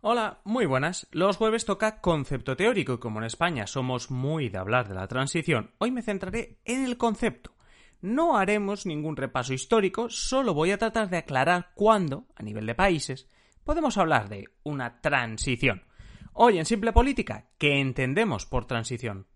Hola, muy buenas. Los jueves toca concepto teórico y como en España somos muy de hablar de la transición, hoy me centraré en el concepto. No haremos ningún repaso histórico, solo voy a tratar de aclarar cuándo, a nivel de países, podemos hablar de una transición. Hoy en Simple Política, ¿qué entendemos por transición?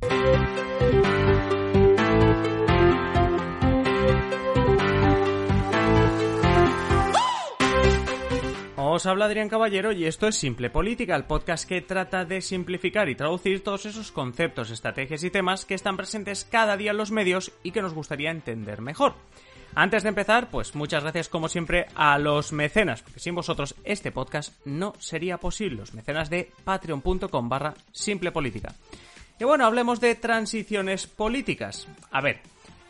Os habla Adrián Caballero y esto es Simple Política, el podcast que trata de simplificar y traducir todos esos conceptos, estrategias y temas que están presentes cada día en los medios y que nos gustaría entender mejor. Antes de empezar, pues muchas gracias como siempre a los mecenas, porque sin vosotros este podcast no sería posible, los mecenas de patreon.com barra simple política. Y bueno, hablemos de transiciones políticas. A ver,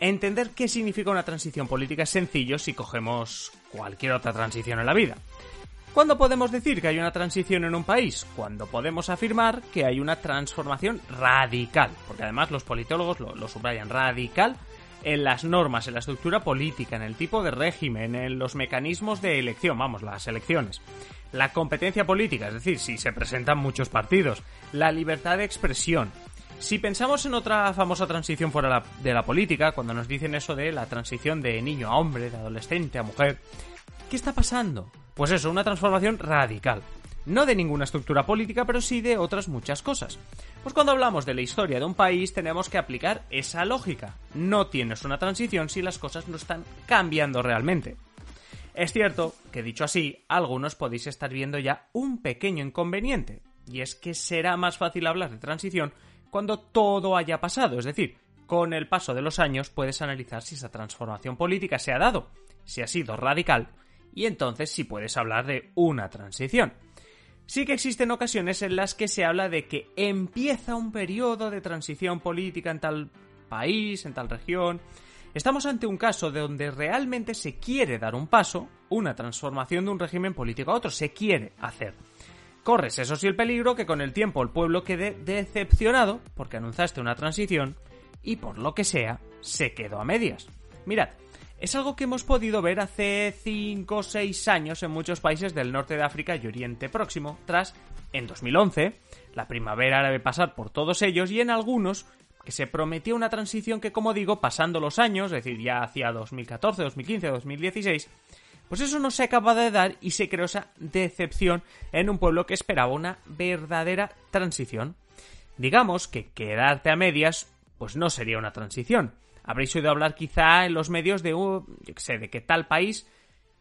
entender qué significa una transición política es sencillo si cogemos cualquier otra transición en la vida. ¿Cuándo podemos decir que hay una transición en un país? Cuando podemos afirmar que hay una transformación radical, porque además los politólogos lo, subrayan radical en las normas, en la estructura política, en el tipo de régimen, en los mecanismos de elección, vamos, las elecciones, la competencia política, es decir, si se presentan muchos partidos, la libertad de expresión. Si pensamos en otra famosa transición fuera de la política, cuando nos dicen eso de la transición de niño a hombre, de adolescente a mujer, ¿qué está pasando? Pues eso, una transformación radical. No de ninguna estructura política, pero sí de otras muchas cosas. Pues cuando hablamos de la historia de un país tenemos que aplicar esa lógica. No tienes una transición si las cosas no están cambiando realmente. Es cierto que dicho así, algunos podéis estar viendo ya un pequeño inconveniente, y es que será más fácil hablar de transición cuando todo haya pasado, es decir, con el paso de los años puedes analizar si esa transformación política se ha dado, si ha sido radical y entonces sí puedes hablar de una transición. Sí que existen ocasiones en las que se habla de que empieza un periodo de transición política en tal país, en tal región. Estamos ante un caso de donde realmente se quiere dar un paso, una transformación de un régimen político a otro, se quiere hacer. Corres, eso sí, el peligro que con el tiempo el pueblo quede decepcionado porque anunciaste una transición y por lo que sea, se quedó a medias. Mirad, es algo que hemos podido ver hace 5 o 6 años en muchos países del norte de África y Oriente Próximo, tras, en 2011, la primavera árabe pasar por todos ellos y en algunos que se prometía una transición que, como digo, pasando los años, es decir, ya hacia 2014, 2015, 2016, pues eso no se acaba de dar y se creó esa decepción en un pueblo que esperaba una verdadera transición. Digamos que quedarte a medias, pues no sería una transición, habréis oído hablar quizá en los medios de, yo sé, de que tal país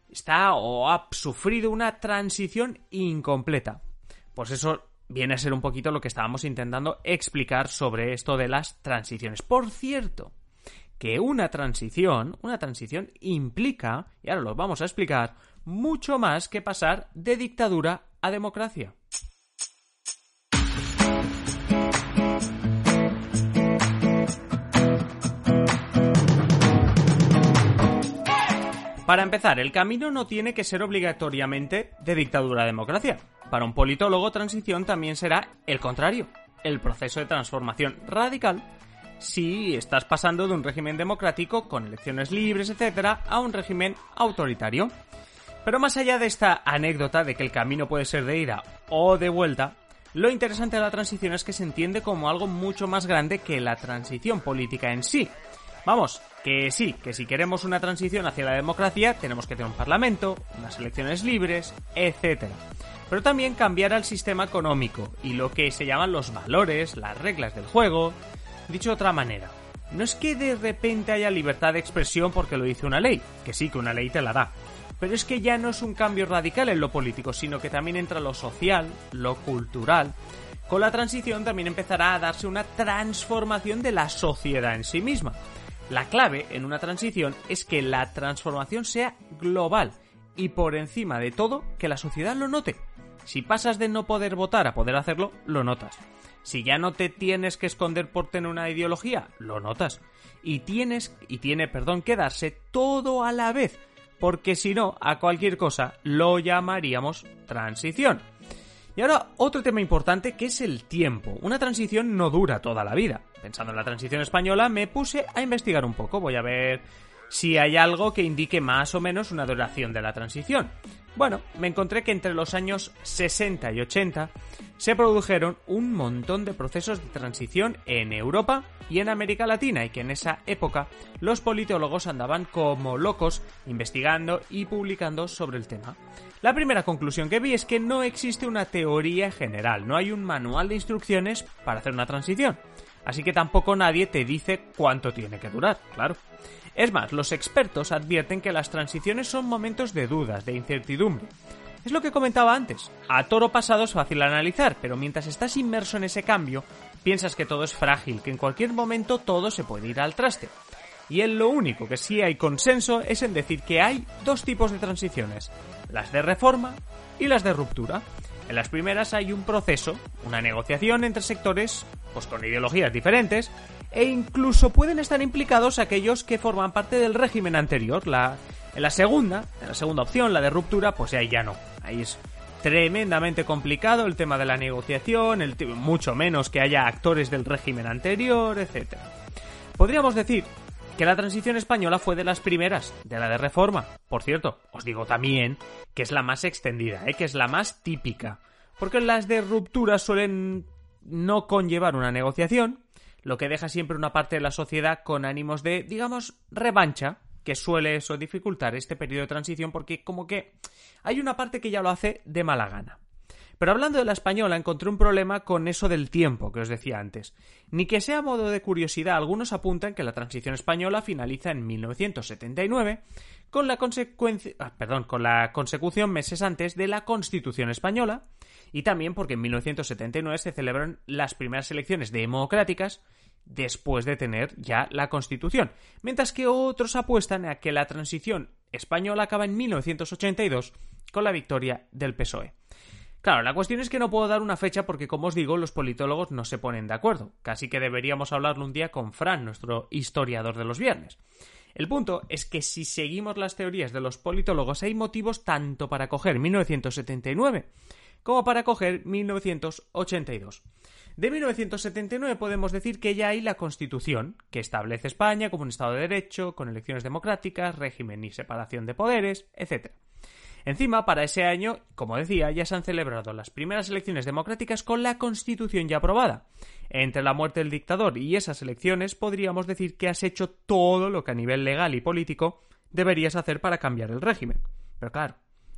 está o ha sufrido una transición incompleta. Pues eso viene a ser un poquito lo que estábamos intentando explicar sobre esto de las transiciones. Por cierto, que una transición, una transición implica, y ahora lo vamos a explicar, mucho más que pasar de dictadura a democracia. Para empezar, el camino no tiene que ser obligatoriamente de dictadura a democracia. Para un politólogo, transición también será el contrario, el proceso de transformación radical si estás pasando de un régimen democrático con elecciones libres, etc., a un régimen autoritario. Pero más allá de esta anécdota de que el camino puede ser de ida o de vuelta, lo interesante de la transición es que se entiende como algo mucho más grande que la transición política en sí. Vamos, que sí, que si queremos una transición hacia la democracia tenemos que tener un parlamento, unas elecciones libres, etc. Pero también cambiar al sistema económico y lo que se llaman los valores, las reglas del juego. Dicho de otra manera, no es que de repente haya libertad de expresión porque lo dice una ley, que sí que una ley te la da, pero es que ya no es un cambio radical en lo político, sino que también entra lo social, lo cultural. Con la transición también empezará a darse una transformación de la sociedad en sí misma. La clave en una transición es que la transformación sea global y por encima de todo que la sociedad lo note. Si pasas de no poder votar a poder hacerlo, lo notas. Si ya no te tienes que esconder por tener una ideología, lo notas. Y tienes, y tiene, perdón, que darse todo a la vez, porque si no, a cualquier cosa lo llamaríamos transición. Y ahora otro tema importante que es el tiempo. Una transición no dura toda la vida. Pensando en la transición española me puse a investigar un poco. Voy a ver si hay algo que indique más o menos una duración de la transición. Bueno, me encontré que entre los años 60 y 80 se produjeron un montón de procesos de transición en Europa y en América Latina y que en esa época los politólogos andaban como locos investigando y publicando sobre el tema. La primera conclusión que vi es que no existe una teoría general, no hay un manual de instrucciones para hacer una transición. Así que tampoco nadie te dice cuánto tiene que durar, claro. Es más, los expertos advierten que las transiciones son momentos de dudas, de incertidumbre. Es lo que comentaba antes. A toro pasado es fácil analizar, pero mientras estás inmerso en ese cambio, piensas que todo es frágil, que en cualquier momento todo se puede ir al traste. Y en lo único que sí hay consenso es en decir que hay dos tipos de transiciones, las de reforma y las de ruptura. En las primeras hay un proceso, una negociación entre sectores pues con ideologías diferentes e incluso pueden estar implicados aquellos que forman parte del régimen anterior. La, en la segunda, en la segunda opción, la de ruptura, pues ahí ya no. Ahí es tremendamente complicado el tema de la negociación, mucho menos que haya actores del régimen anterior, etc. Podríamos decir que la transición española fue de las primeras, de la de reforma. Por cierto, os digo también que es la más extendida, ¿eh? que es la más típica. Porque las de ruptura suelen no conllevar una negociación, lo que deja siempre una parte de la sociedad con ánimos de, digamos, revancha, que suele eso dificultar este periodo de transición porque como que hay una parte que ya lo hace de mala gana. Pero hablando de la española, encontré un problema con eso del tiempo que os decía antes. Ni que sea modo de curiosidad, algunos apuntan que la transición española finaliza en 1979 con la consecuencia, ah, consecución meses antes de la Constitución española y también porque en 1979 se celebran las primeras elecciones democráticas después de tener ya la Constitución, mientras que otros apuestan a que la transición española acaba en 1982 con la victoria del PSOE. Claro, la cuestión es que no puedo dar una fecha porque, como os digo, los politólogos no se ponen de acuerdo. Casi que deberíamos hablarlo un día con Fran, nuestro historiador de los viernes. El punto es que si seguimos las teorías de los politólogos hay motivos tanto para coger 1979 como para coger 1982. De 1979 podemos decir que ya hay la Constitución, que establece España como un Estado de Derecho, con elecciones democráticas, régimen y separación de poderes, etc. Encima, para ese año, como decía, ya se han celebrado las primeras elecciones democráticas con la Constitución ya aprobada. Entre la muerte del dictador y esas elecciones podríamos decir que has hecho todo lo que a nivel legal y político deberías hacer para cambiar el régimen. Pero claro,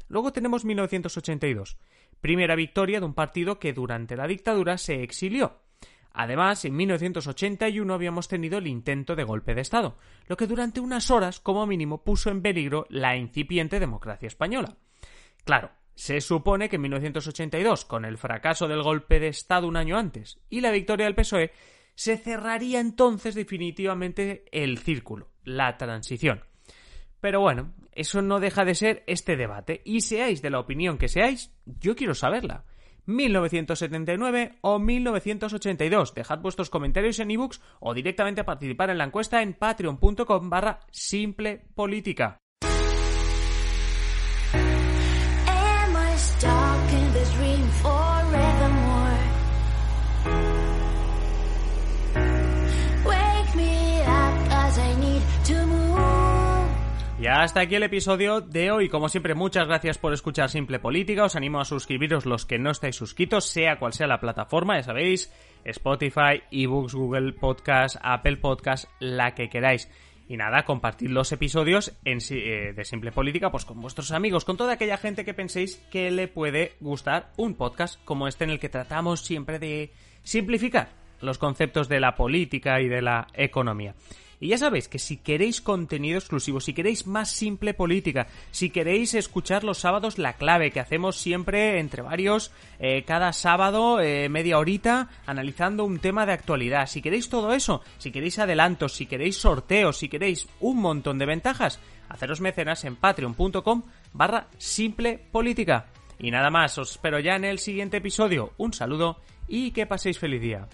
luego tenemos 1982, primera victoria de un partido que durante la dictadura se exilió. Además, en 1981 habíamos tenido el intento de golpe de Estado, lo que durante unas horas, como mínimo, puso en peligro la incipiente democracia española. Claro, se supone que en 1982, con el fracaso del golpe de Estado un año antes y la victoria del PSOE, se cerraría entonces definitivamente el círculo, la transición. Pero bueno, eso no deja de ser este debate, y seáis de la opinión que seáis, yo quiero saberla. 1979 o 1982. Dejad vuestros comentarios en ebooks o directamente participar en la encuesta en patreon.com barra simple política. Y hasta aquí el episodio de hoy. Como siempre, muchas gracias por escuchar Simple Política. Os animo a suscribiros los que no estáis suscritos, sea cual sea la plataforma, ya sabéis, Spotify, eBooks, Google Podcast, Apple Podcast, la que queráis. Y nada, compartid los episodios eh, de Simple Política pues con vuestros amigos, con toda aquella gente que penséis que le puede gustar un podcast como este en el que tratamos siempre de simplificar los conceptos de la política y de la economía. Y ya sabéis que si queréis contenido exclusivo, si queréis más simple política, si queréis escuchar los sábados la clave que hacemos siempre entre varios, eh, cada sábado eh, media horita analizando un tema de actualidad, si queréis todo eso, si queréis adelantos, si queréis sorteos, si queréis un montón de ventajas, haceros mecenas en patreon.com barra simple política. Y nada más, os espero ya en el siguiente episodio. Un saludo y que paséis feliz día.